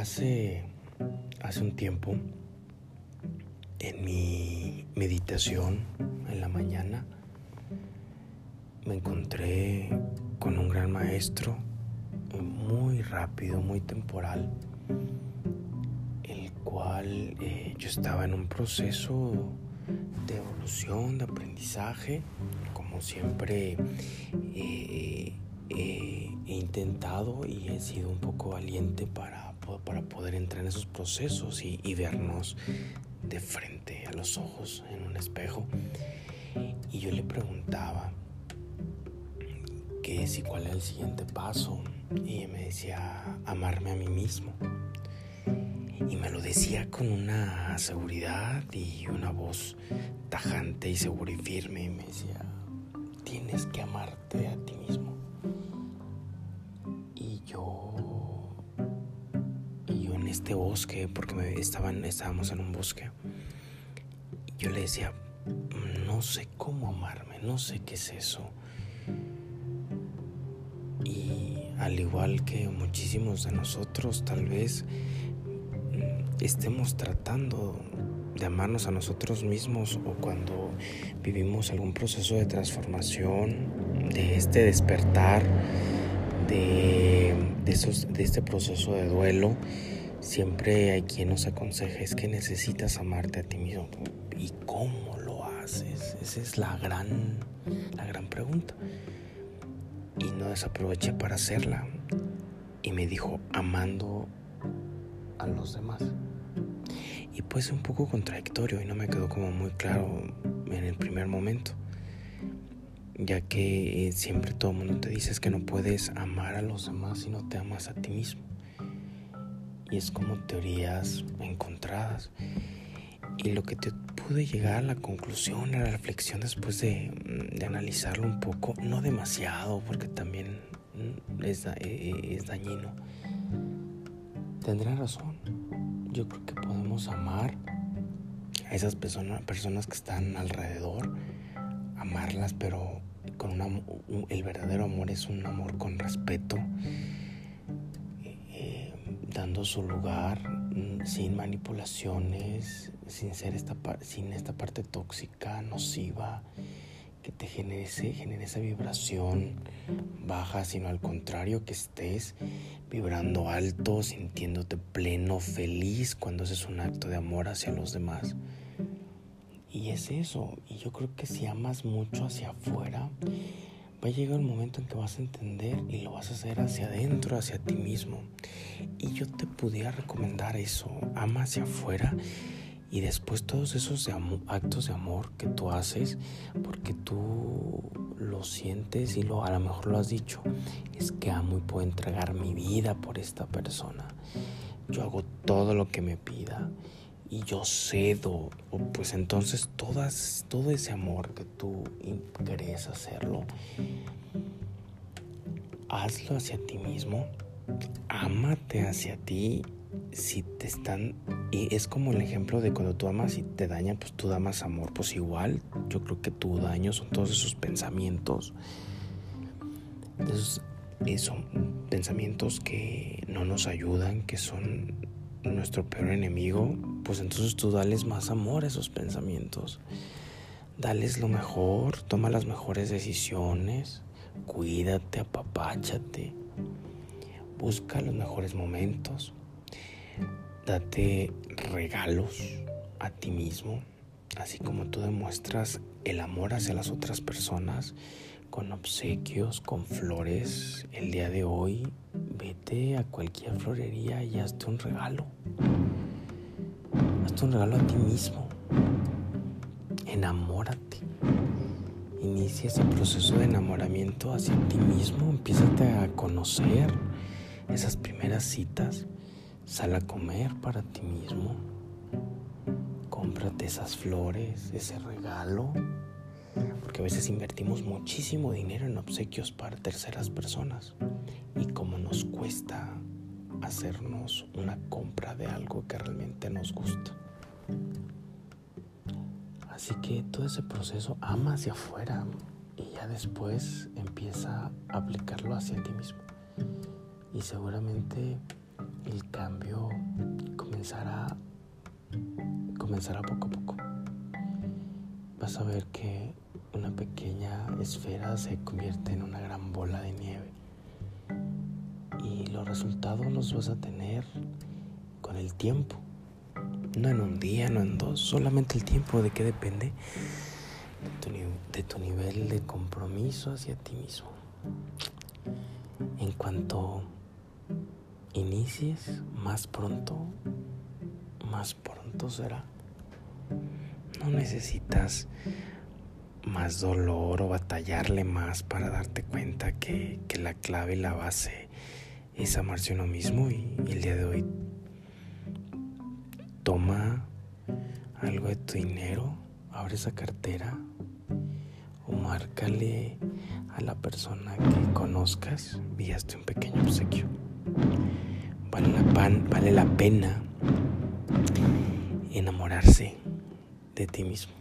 Hace, hace un tiempo, en mi meditación en la mañana, me encontré con un gran maestro, muy rápido, muy temporal, el cual eh, yo estaba en un proceso de evolución, de aprendizaje, como siempre eh, he intentado y he sido un poco valiente para para poder entrar en esos procesos y, vernos de frente a los ojos en un espejo. Y yo le preguntaba qué es y cuál era el siguiente paso. Y me decía amarme a mí mismo. Y me lo decía con una seguridad y una voz tajante y segura y firme. Y me decía, tienes que amarte a ti mismo. Este bosque, porque me estaban, estábamos en un bosque. yo le decía, no sé cómo amarme, no sé qué es eso. Y al igual que muchísimos de nosotros, tal vez mm, estemos tratando de amarnos a nosotros mismos o cuando vivimos algún proceso de transformación, de este despertar, de, de, este proceso de duelo, Siempre hay quien nos aconseja es que necesitas amarte a ti mismo. ¿Y cómo lo haces? Esa es la gran, la gran pregunta. Y no desaproveché para hacerla. Y me dijo, amando a los demás. Y pues un poco contradictorio y no me quedó como muy claro en el primer momento. Ya que eh, siempre todo mundo te dice que no puedes amar a los demás si no te amas a ti mismo y es como teorías encontradas. Y lo que te pude llegar a la conclusión, a la reflexión después de, de analizarlo un poco, no demasiado, porque también es, e, e, es dañino. Tendrá razón. Yo creo que podemos amar a esas personas, personas que están alrededor, amarlas, pero con una, el verdadero amor es un amor con respeto dando su lugar mm, sin manipulaciones, sin ser esta, sin esta parte tóxica, nociva, que te genere, genere esa vibración baja, sino al contrario, que estés vibrando alto, sintiéndote pleno, feliz cuando haces un acto de amor hacia los demás. Y es eso, y yo creo que si amas mucho hacia afuera, va a llegar el momento en que vas a entender y lo vas a hacer hacia adentro, hacia ti mismo. Y yo te pudiera recomendar eso, ama hacia afuera y después todos esos actos de amor que tú haces, porque tú lo sientes y lo, a lo mejor lo has dicho, es que amo y puedo entregar mi vida por esta persona. Yo hago todo lo que me pida y yo cedo, pues entonces todas, todo ese amor que tú querés hacerlo, hazlo hacia ti mismo, ámate hacia ti. Si te están, y es como el ejemplo de cuando tú amas y te dañan, pues tú da más amor, pues igual, yo creo que tu daño son todos esos pensamientos, esos, esos pensamientos que no nos ayudan, que son nuestro peor enemigo, pues entonces tú dales más amor a esos pensamientos. Dales lo mejor, toma las mejores decisiones, cuídate, apapáchate, busca los mejores momentos, date regalos a ti mismo, así como tú demuestras el amor hacia las otras personas con obsequios, con flores. El día de hoy vete a cualquier florería y hazte un regalo. Hazte un regalo a ti mismo. Enamórate. Inicia ese proceso de enamoramiento hacia ti mismo. Empiezate a conocer esas primeras citas. Sal a comer para ti mismo. Cómprate esas flores, ese regalo porque a veces invertimos muchísimo dinero en obsequios para terceras personas y como nos cuesta hacernos una compra de algo que realmente nos gusta. Así que todo ese proceso ama hacia afuera y ya después empieza a aplicarlo hacia ti mismo. Y seguramente el cambio comenzará, comenzará poco a poco. Vas a ver que una pequeña esfera se convierte en una gran bola de nieve. Y los resultados los vas a tener con el tiempo. No en un día, no en dos, solamente el tiempo. ¿De qué depende? De tu, nivel de compromiso hacia ti mismo. En cuanto inicies, más pronto, más pronto será. No necesitas más dolor o batallarle más para darte cuenta que, la clave y la base es amarse uno mismo y el día de hoy toma algo de tu dinero, abre esa cartera o márcale a la persona que conozcas, enviaste un pequeño obsequio. Vale la, pan, vale la pena enamorarse de ti mismo.